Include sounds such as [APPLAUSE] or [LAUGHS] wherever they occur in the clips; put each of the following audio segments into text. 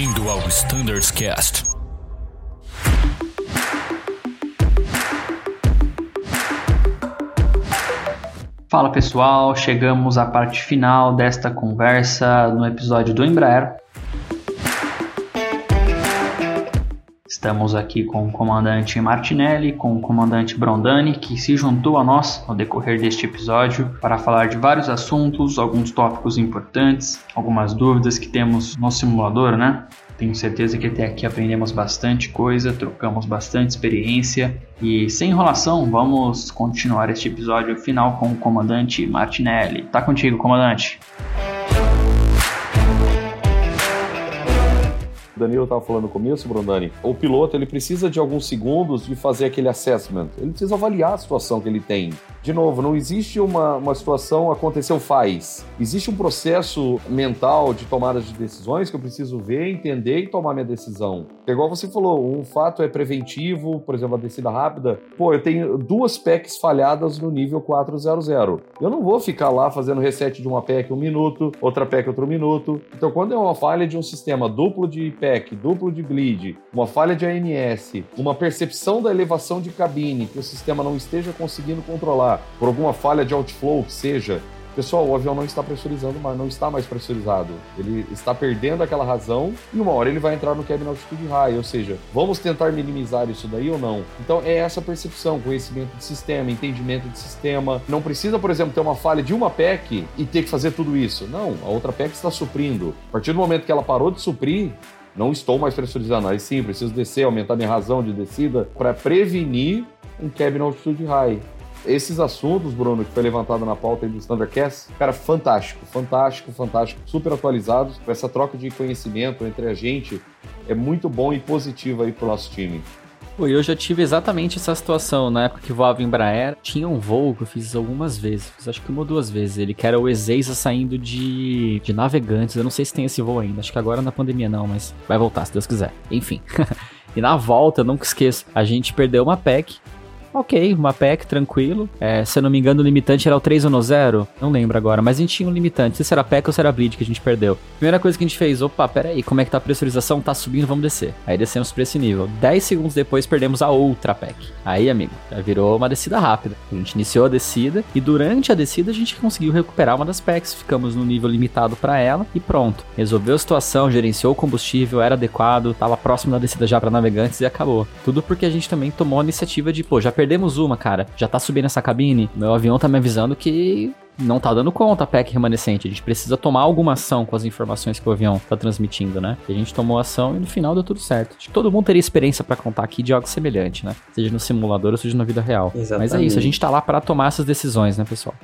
Bem-vindo ao Standards Cast. Fala pessoal, chegamos à parte final desta conversa no episódio do Embraer. Estamos aqui com o comandante Martinelli, com o comandante Brondani, que se juntou a nós no decorrer deste episódio para falar de vários assuntos, alguns tópicos importantes, algumas dúvidas que temos no simulador, né? Tenho certeza que até aqui aprendemos bastante coisa, trocamos bastante experiência e sem enrolação, vamos continuar este episódio final com o comandante Martinelli. Tá contigo, comandante. Danilo estava falando no começo, Brondani, o piloto ele precisa de alguns segundos de fazer aquele assessment. Ele precisa avaliar a situação que ele tem. De novo, não existe uma, uma situação aconteceu faz. Existe um processo mental de tomada de decisões que eu preciso ver, entender e tomar minha decisão. É igual você falou, um fato é preventivo, por exemplo, a descida rápida. Pô, eu tenho duas PECs falhadas no nível 400. Eu não vou ficar lá fazendo reset de uma PEC um minuto, outra PEC outro minuto. Então, quando é uma falha de um sistema duplo de PEC, duplo de bleed, uma falha de AMS, uma percepção da elevação de cabine que o sistema não esteja conseguindo controlar, por alguma falha de outflow que seja, pessoal, o avião não está pressurizando, mas não está mais pressurizado. Ele está perdendo aquela razão e uma hora ele vai entrar no cabin altitude high, ou seja, vamos tentar minimizar isso daí ou não? Então é essa percepção, conhecimento de sistema, entendimento de sistema. Não precisa, por exemplo, ter uma falha de uma PEC e ter que fazer tudo isso. Não, a outra PEC está suprindo. A partir do momento que ela parou de suprir, não estou mais pressurizando. Aí sim, preciso descer, aumentar minha razão de descida para prevenir um cabin altitude high. Esses assuntos, Bruno, que foi levantado na pauta aí do Standardcast, cara, fantástico, fantástico, fantástico, super atualizados. Essa troca de conhecimento entre a gente é muito bom e positivo aí pro nosso time. Eu já tive exatamente essa situação. Na época que voava em Embraer, tinha um voo que eu fiz algumas vezes. Fiz acho que uma ou duas vezes. Ele que era o Ezeiza saindo de, de navegantes. Eu não sei se tem esse voo ainda. Acho que agora na pandemia não, mas vai voltar se Deus quiser. Enfim. [LAUGHS] e na volta, eu nunca esqueço, a gente perdeu uma PEC ok, uma PEC, tranquilo. É, se eu não me engano, o limitante era o 3 ou no 0, não lembro agora, mas a gente tinha um limitante. Se era PEC ou se era bleed que a gente perdeu. Primeira coisa que a gente fez, opa, peraí, como é que tá a pressurização? Tá subindo, vamos descer. Aí descemos pra esse nível. 10 segundos depois perdemos a outra PEC. Aí, amigo, já virou uma descida rápida. A gente iniciou a descida e durante a descida a gente conseguiu recuperar uma das PECs. Ficamos no nível limitado para ela e pronto. Resolveu a situação, gerenciou o combustível, era adequado, tava próximo da descida já para navegantes e acabou. Tudo porque a gente também tomou a iniciativa de, pô, já perdemos uma, cara. Já tá subindo essa cabine. Meu avião tá me avisando que não tá dando conta a PEC remanescente. A gente precisa tomar alguma ação com as informações que o avião tá transmitindo, né? E a gente tomou ação e no final deu tudo certo. Acho que todo mundo teria experiência para contar aqui de algo semelhante, né? Seja no simulador ou seja na vida real. Exatamente. Mas é isso, a gente tá lá para tomar essas decisões, né, pessoal?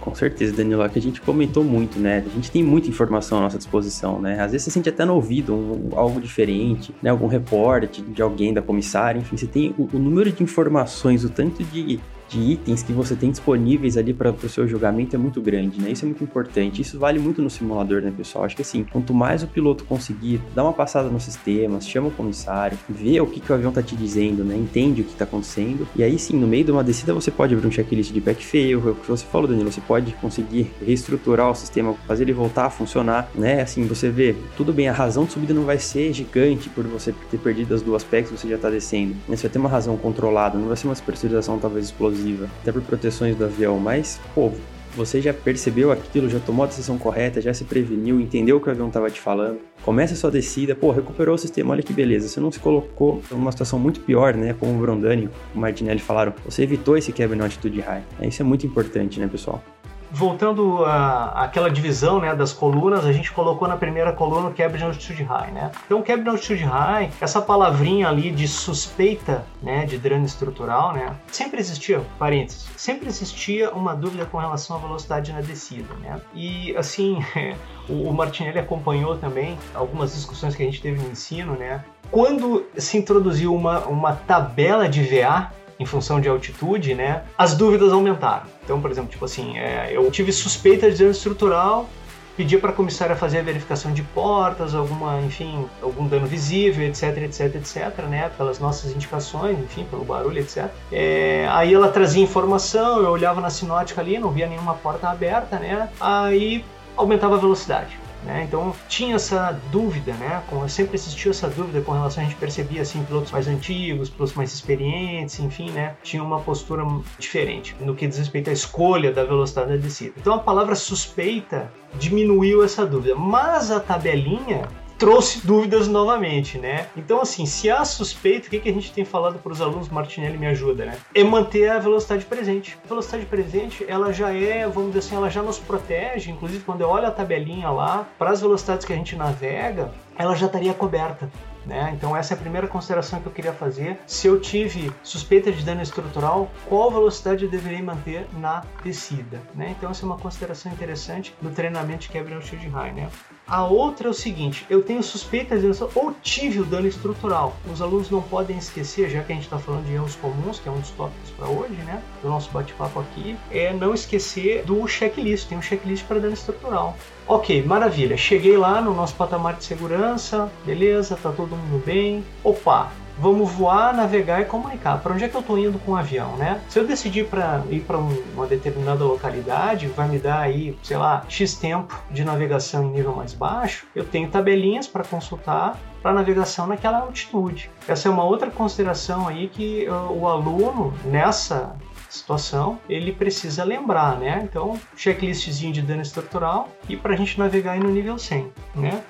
Com certeza, Danilo, é que a gente comentou muito, né? A gente tem muita informação à nossa disposição, né? Às vezes você sente até no ouvido um, algo diferente, né? Algum reporte de alguém da comissária, enfim, você tem o, o número de informações, o tanto de de itens que você tem disponíveis ali para o seu julgamento é muito grande, né? Isso é muito importante. Isso vale muito no simulador, né, pessoal? Acho que assim, quanto mais o piloto conseguir dar uma passada nos sistemas, chama o comissário, vê o que, que o avião tá te dizendo, né? Entende o que tá acontecendo. E aí sim, no meio de uma descida você pode abrir um checklist de back fail, é o que você falou, Danilo, você pode conseguir reestruturar o sistema, fazer ele voltar a funcionar, né? Assim, você vê, tudo bem, a razão de subida não vai ser gigante por você ter perdido as duas packs, você já tá descendo. Né? Você vai ter uma razão controlada, não vai ser uma pressurização talvez explosiva explosiva, até por proteções do avião, mas, pô, você já percebeu aquilo, já tomou a decisão correta, já se preveniu, entendeu o que o avião estava te falando, começa a sua descida, pô, recuperou o sistema, olha que beleza, você não se colocou numa situação muito pior, né, como o Brondani e o Martinelli falaram, você evitou esse quebra na altitude high, isso é muito importante, né, pessoal? Voltando àquela divisão né, das colunas, a gente colocou na primeira coluna o Cabin Altitude High. Né? Então, Cabin Altitude High, essa palavrinha ali de suspeita né, de drone estrutural, né, sempre existia, parênteses, sempre existia uma dúvida com relação à velocidade na descida. Né? E, assim, [LAUGHS] o Martinelli acompanhou também algumas discussões que a gente teve no ensino, né? Quando se introduziu uma, uma tabela de VA, em função de altitude, né, as dúvidas aumentaram. Então, por exemplo, tipo assim, é, eu tive suspeita de dano estrutural, pedi para a comissária fazer a verificação de portas, alguma, enfim, algum dano visível, etc, etc, etc, né, pelas nossas indicações, enfim, pelo barulho, etc. É, aí ela trazia informação, eu olhava na sinótica ali, não via nenhuma porta aberta, né, aí aumentava a velocidade. Né? Então tinha essa dúvida, né? sempre existiu essa dúvida com relação a gente percebia assim pilotos mais antigos, pilotos mais experientes, enfim, né? Tinha uma postura diferente no que diz respeito à escolha da velocidade da descida. Então a palavra suspeita diminuiu essa dúvida, mas a tabelinha trouxe dúvidas novamente, né? Então, assim, se há suspeita, o que, que a gente tem falado para os alunos, Martinelli me ajuda, né? É manter a velocidade presente. A velocidade presente, ela já é, vamos dizer assim, ela já nos protege, inclusive quando eu olho a tabelinha lá, para as velocidades que a gente navega, ela já estaria coberta. Né? Então essa é a primeira consideração que eu queria fazer. Se eu tive suspeita de dano estrutural, qual velocidade eu deveria manter na descida? Né? Então essa é uma consideração interessante no treinamento de shield high. Né? A outra é o seguinte: eu tenho suspeita de ou tive o dano estrutural. Os alunos não podem esquecer, já que a gente está falando de erros comuns, que é um dos tópicos para hoje, né? Do nosso bate-papo aqui, é não esquecer do checklist. Tem um checklist para dano estrutural. Ok, maravilha. Cheguei lá no nosso patamar de segurança, beleza, tá todo mundo bem. Opa, vamos voar, navegar e comunicar. Para onde é que eu estou indo com o avião, né? Se eu decidir para ir para uma determinada localidade, vai me dar aí, sei lá, X tempo de navegação em nível mais baixo, eu tenho tabelinhas para consultar para navegação naquela altitude. Essa é uma outra consideração aí que uh, o aluno nessa situação, ele precisa lembrar, né? Então, checklistzinho de dano estrutural e para a gente navegar aí no nível 100, né?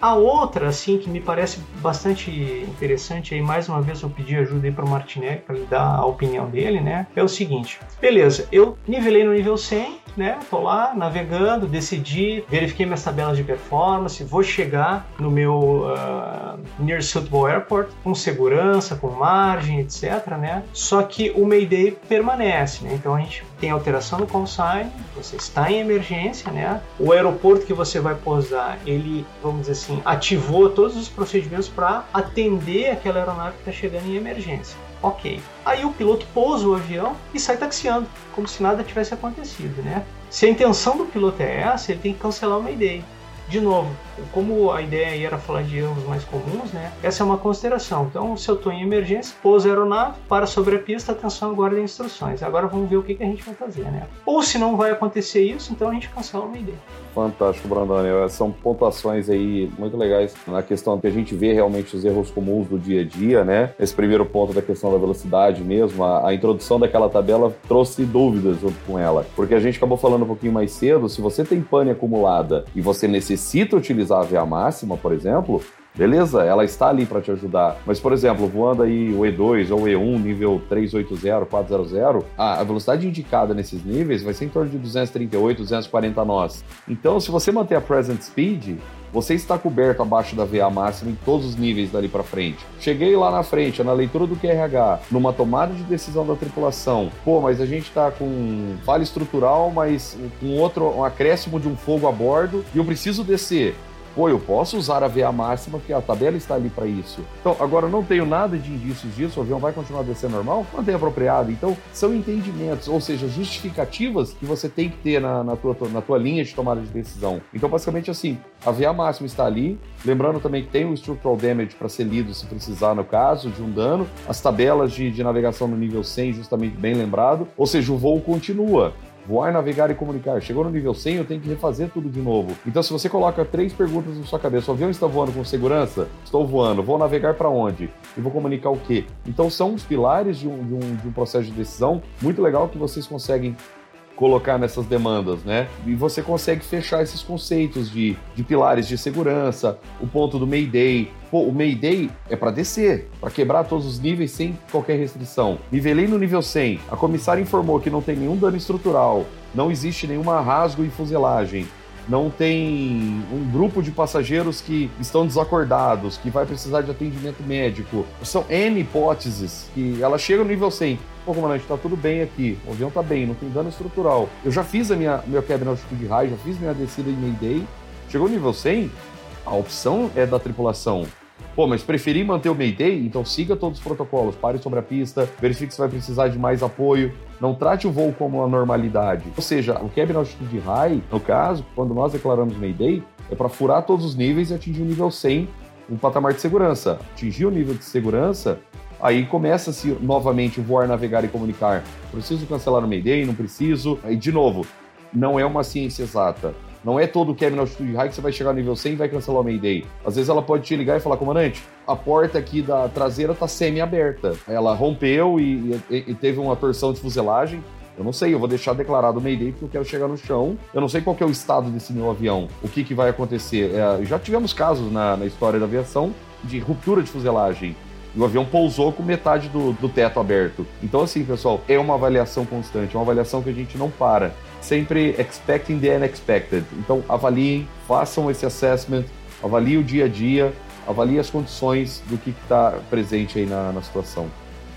A outra, assim, que me parece bastante interessante, aí mais uma vez eu pedi ajuda aí para o Martinelli para ele dar a opinião dele, né? É o seguinte: beleza, eu nivelei no nível 100, né? Tô lá navegando, decidi, verifiquei minhas tabelas de performance, vou chegar no meu uh, Near Suitable Airport com segurança, com margem, etc, né? Só que o Mayday permanece, né? Então a gente tem alteração no consign, você está em emergência, né? O aeroporto que você vai pousar, ele, vamos dizer assim, ativou todos os procedimentos para atender aquela aeronave que está chegando em emergência. Ok. Aí o piloto pousa o avião e sai taxiando, como se nada tivesse acontecido, né? Se a intenção do piloto é essa, ele tem que cancelar o Mayday. De novo, como a ideia era falar de erros mais comuns, né? Essa é uma consideração. Então, se eu estou em emergência, pousa a aeronave, para sobre a pista, atenção, guarda instruções. Agora vamos ver o que, que a gente vai fazer, né? Ou se não vai acontecer isso, então a gente cancela o Mayday. Fantástico, Brandoni. São pontuações aí muito legais na questão que a gente vê realmente os erros comuns do dia a dia, né? Esse primeiro ponto da questão da velocidade mesmo, a, a introdução daquela tabela trouxe dúvidas junto com ela. Porque a gente acabou falando um pouquinho mais cedo, se você tem pane acumulada e você necessita utilizar a VA máxima, por exemplo, Beleza, ela está ali para te ajudar. Mas, por exemplo, voando aí o E2 ou o E1, nível 380, 400, a velocidade indicada nesses níveis vai ser em torno de 238, 240 nós. Então, se você manter a present speed, você está coberto abaixo da VA máxima em todos os níveis dali para frente. Cheguei lá na frente, na leitura do QRH, numa tomada de decisão da tripulação. Pô, mas a gente está com falha estrutural, mas com outro um acréscimo de um fogo a bordo e eu preciso descer pô, eu posso usar a VA máxima, porque a tabela está ali para isso. Então, agora não tenho nada de indícios disso, o avião vai continuar a descer normal? Mantém apropriado. Então, são entendimentos, ou seja, justificativas que você tem que ter na, na, tua, na tua linha de tomada de decisão. Então, basicamente assim, a VA máxima está ali, lembrando também que tem o structural damage para ser lido se precisar no caso de um dano, as tabelas de, de navegação no nível 100, justamente bem lembrado, ou seja, o voo continua voar, navegar e comunicar. Chegou no nível 100, eu tenho que refazer tudo de novo. Então, se você coloca três perguntas na sua cabeça, o avião está voando com segurança? Estou voando. Vou navegar para onde? E vou comunicar o quê? Então, são os pilares de um, de um, de um processo de decisão muito legal que vocês conseguem colocar nessas demandas, né? E você consegue fechar esses conceitos de, de pilares de segurança, o ponto do Mayday. Pô, o Mayday é para descer, para quebrar todos os níveis sem qualquer restrição. Nivelei no nível 100, a comissária informou que não tem nenhum dano estrutural, não existe nenhuma rasgo em fuselagem, não tem um grupo de passageiros que estão desacordados, que vai precisar de atendimento médico. São N hipóteses que ela chega no nível 100. Pô, comandante, tá tudo bem aqui, o avião tá bem, não tem dano estrutural. Eu já fiz a minha, meu na altitude high, já fiz minha descida em Mayday. Chegou no nível 100, a opção é da tripulação Pô, mas preferi manter o Mayday? Então siga todos os protocolos, pare sobre a pista, verifique se vai precisar de mais apoio, não trate o voo como uma normalidade. Ou seja, o cabin altitude high, no caso, quando nós declaramos Mayday, é para furar todos os níveis e atingir o nível 100, um patamar de segurança. Atingir o nível de segurança, aí começa-se novamente voar, navegar e comunicar. Preciso cancelar o Mayday? Não preciso. Aí, de novo, não é uma ciência exata. Não é todo o cabin na altitude high que você vai chegar no nível 100 e vai cancelar o Mayday. Às vezes ela pode te ligar e falar, comandante, a porta aqui da traseira tá semi-aberta. Ela rompeu e, e, e teve uma torção de fuselagem. Eu não sei, eu vou deixar declarado o Mayday porque eu quero chegar no chão. Eu não sei qual é o estado desse meu avião, o que, que vai acontecer. É, já tivemos casos na, na história da aviação de ruptura de fuselagem. O avião pousou com metade do, do teto aberto. Então, assim, pessoal, é uma avaliação constante, uma avaliação que a gente não para. Sempre expecting the unexpected. Então, avaliem, façam esse assessment, avaliem o dia a dia, avaliem as condições do que está presente aí na, na situação.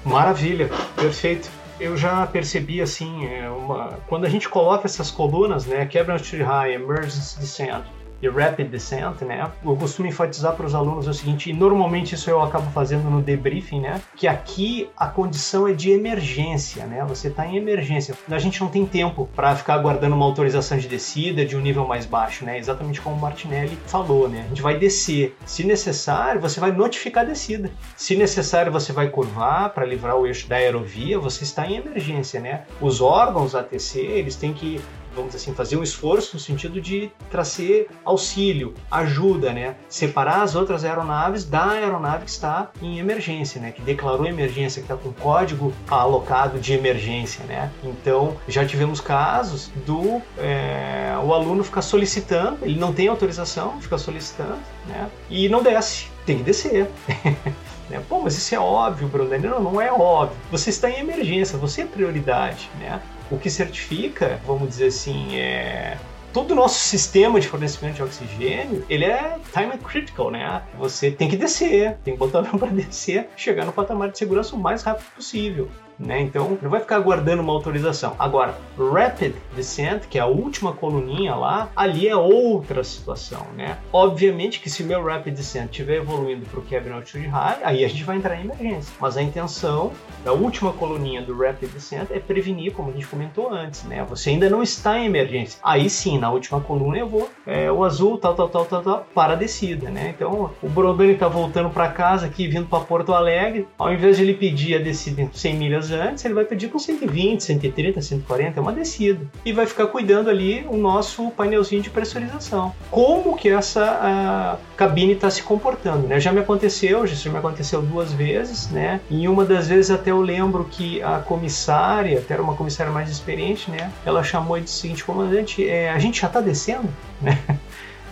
Maravilha, perfeito eu já percebi assim, é uma... quando a gente coloca essas colunas, né, Cabin Altitude High, Emergency Descent, e Rapid Descent, né? Eu costumo enfatizar para os alunos o seguinte, e normalmente isso eu acabo fazendo no debriefing, né? Que aqui a condição é de emergência, né? Você está em emergência. A gente não tem tempo para ficar aguardando uma autorização de descida de um nível mais baixo, né? Exatamente como o Martinelli falou, né? A gente vai descer. Se necessário, você vai notificar a descida. Se necessário, você vai curvar para livrar o eixo da aerovia. Você está em emergência, né? Os órgãos ATC, eles têm que vamos dizer assim, fazer um esforço no sentido de trazer auxílio, ajuda, né? Separar as outras aeronaves da aeronave que está em emergência, né? Que declarou emergência, que está com código alocado de emergência, né? Então, já tivemos casos do é, o aluno ficar solicitando, ele não tem autorização, fica solicitando, né? E não desce, tem que descer. [LAUGHS] Né? Pô, mas isso é óbvio, Bruno. Não, não é óbvio. Você está em emergência, você é prioridade. Né? O que certifica, vamos dizer assim, é todo o nosso sistema de fornecimento de oxigênio, ele é time critical, né? Você tem que descer, tem que botar [LAUGHS] o para descer, chegar no patamar de segurança o mais rápido possível. Né? Então, não vai ficar aguardando uma autorização. Agora, Rapid Descent, que é a última coluninha lá, ali é outra situação, né? Obviamente que se meu Rapid Descent estiver evoluindo para o Cabin Altitude High, aí a gente vai entrar em emergência. Mas a intenção da última coluninha do Rapid Descent é prevenir, como a gente comentou antes, né? Você ainda não está em emergência. Aí sim, na última coluna eu vou, é, o azul, tal, tal, tal, tal, tal, para a descida, né? Então, o Brodani está voltando para casa aqui, vindo para Porto Alegre, ao invés de ele pedir a descida em 100 milhas antes, ele vai pedir com 120, 130, 140, é uma descida. E vai ficar cuidando ali o nosso painelzinho de pressurização. Como que essa cabine está se comportando, né? Já me aconteceu, já me aconteceu duas vezes, né? Em uma das vezes até eu lembro que a comissária, até era uma comissária mais experiente, né? Ela chamou e disse o seguinte, comandante, é, a gente já está descendo, [LAUGHS] né?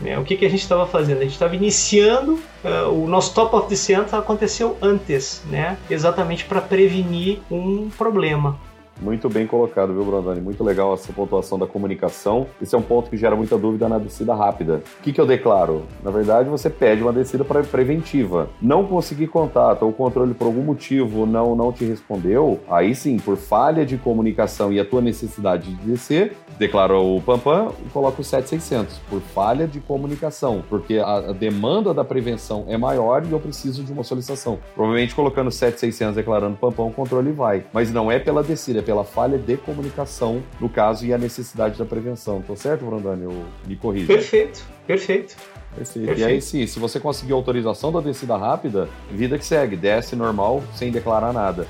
Né? O que, que a gente estava fazendo? A gente estava iniciando, uh, o nosso top of descent aconteceu antes, né? exatamente para prevenir um problema. Muito bem colocado, viu, Brandani? Muito legal essa pontuação da comunicação. Esse é um ponto que gera muita dúvida na descida rápida. O que, que eu declaro? Na verdade, você pede uma descida preventiva. Não conseguir contato ou o controle por algum motivo não, não te respondeu, aí sim, por falha de comunicação e a tua necessidade de descer, declara o PAMPAM e coloca o 7600, por falha de comunicação, porque a, a demanda da prevenção é maior e eu preciso de uma solicitação. Provavelmente colocando 7600 declarando PAMPAM, o controle vai. Mas não é pela descida, é pela falha de comunicação, no caso, e a necessidade da prevenção. Tô certo, Brandani? Eu me corrijo. Perfeito, perfeito. Perfeito. Perfeito. E aí, sim, se você conseguir autorização da descida rápida, vida que segue, desce normal, sem declarar nada.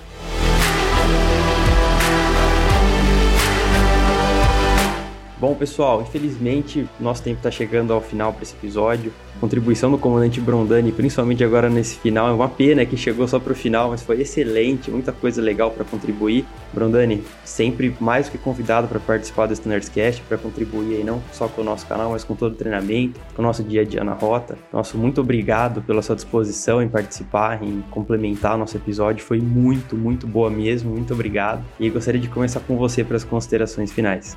Bom, pessoal, infelizmente nosso tempo está chegando ao final para esse episódio. A contribuição do comandante Brondani, principalmente agora nesse final, é uma pena que chegou só para o final, mas foi excelente, muita coisa legal para contribuir. Brondani, sempre mais do que convidado para participar do Standardscast, para contribuir aí não só com o nosso canal, mas com todo o treinamento, com o nosso dia a dia na rota. Nosso muito obrigado pela sua disposição em participar, em complementar o nosso episódio, foi muito, muito boa mesmo, muito obrigado. E gostaria de começar com você para as considerações finais.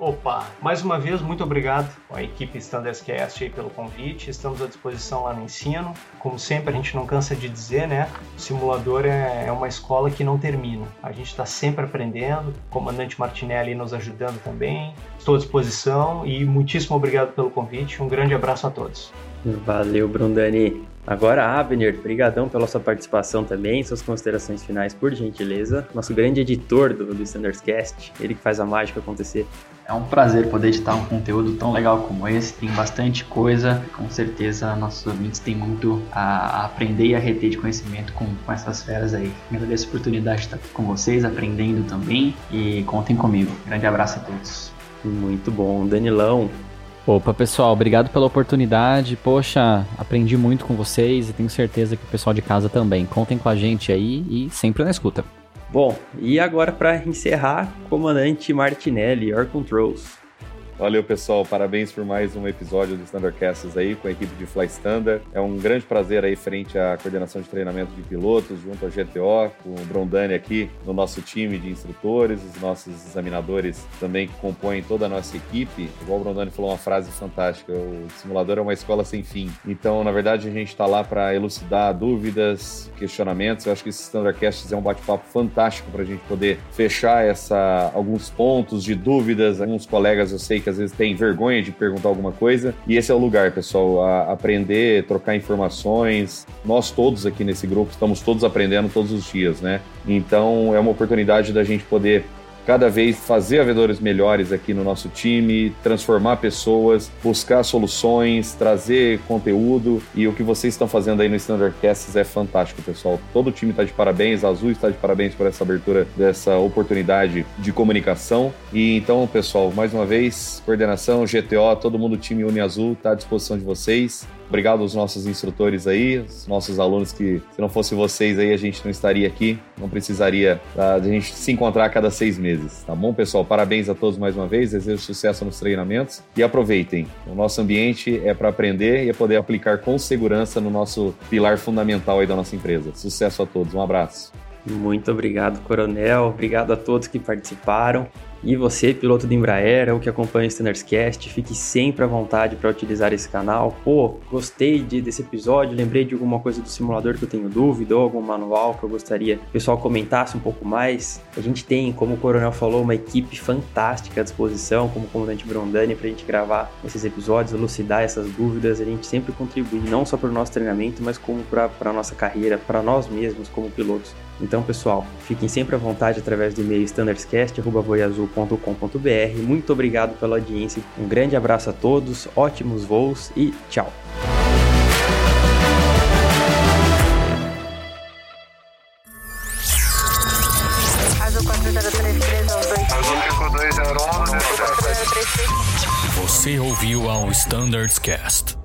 Opa, mais uma vez, muito obrigado à equipe Standardscast aí pelo convite. Estamos à disposição lá no ensino. Como sempre, a gente não cansa de dizer, né? O simulador é, é uma escola que não termina. A gente está sempre aprendendo. O comandante Martinelli nos ajudando também. Estou à disposição e muitíssimo obrigado pelo convite. Um grande abraço a todos. Valeu, Brundani. Agora, Abner, brigadão pela sua participação também, suas considerações finais, por gentileza. Nosso grande editor do, do Standardscast, ele que faz a mágica acontecer. É um prazer poder editar um conteúdo tão legal como esse. Tem bastante coisa. Com certeza, nossos ouvintes têm muito a aprender e a reter de conhecimento com, com essas feras aí. Agradeço a oportunidade de estar aqui com vocês, aprendendo também. E contem comigo. Grande abraço a todos. Muito bom. Danilão, Opa, pessoal, obrigado pela oportunidade. Poxa, aprendi muito com vocês e tenho certeza que o pessoal de casa também. Contem com a gente aí e sempre na escuta. Bom, e agora para encerrar, comandante Martinelli, Your Controls. Valeu, pessoal. Parabéns por mais um episódio do Standardcasts aí com a equipe de Fly Standard. É um grande prazer aí frente à coordenação de treinamento de pilotos, junto ao GTO, com o Brondani aqui no nosso time de instrutores, os nossos examinadores também que compõem toda a nossa equipe. Igual o Brondani falou uma frase fantástica, o simulador é uma escola sem fim. Então, na verdade, a gente está lá para elucidar dúvidas, questionamentos. Eu acho que esse Standardcasts é um bate-papo fantástico para a gente poder fechar essa alguns pontos de dúvidas. Alguns colegas eu sei que às vezes tem vergonha de perguntar alguma coisa. E esse é o lugar, pessoal, a aprender, trocar informações. Nós todos aqui nesse grupo estamos todos aprendendo todos os dias, né? Então é uma oportunidade da gente poder cada vez fazer avedores melhores aqui no nosso time, transformar pessoas, buscar soluções, trazer conteúdo e o que vocês estão fazendo aí no Standardcasts é fantástico, pessoal. Todo o time está de parabéns, a Azul está de parabéns por essa abertura dessa oportunidade de comunicação. E então, pessoal, mais uma vez, coordenação, GTO, todo mundo time Uni Azul está à disposição de vocês. Obrigado aos nossos instrutores aí, os nossos alunos que, se não fosse vocês aí, a gente não estaria aqui, não precisaria uh, de a gente se encontrar a cada seis meses, tá bom, pessoal? Parabéns a todos mais uma vez, desejo sucesso nos treinamentos e aproveitem. O nosso ambiente é para aprender e é poder aplicar com segurança no nosso pilar fundamental aí da nossa empresa. Sucesso a todos, um abraço. Muito obrigado, Coronel. Obrigado a todos que participaram. E você, piloto de Embraer ou que acompanha o Standardscast, fique sempre à vontade para utilizar esse canal. Pô, gostei de, desse episódio, lembrei de alguma coisa do simulador que eu tenho dúvida ou algum manual que eu gostaria que o pessoal comentasse um pouco mais. A gente tem, como o Coronel falou, uma equipe fantástica à disposição, como o comandante Brondani, para a gente gravar esses episódios, elucidar essas dúvidas. A gente sempre contribui, não só para o nosso treinamento, mas como para a nossa carreira, para nós mesmos como pilotos. Então, pessoal, fiquem sempre à vontade através do e-mail standardscast.voiazul.com.br. Muito obrigado pela audiência, um grande abraço a todos, ótimos voos e tchau! Você ouviu ao Standards Cast.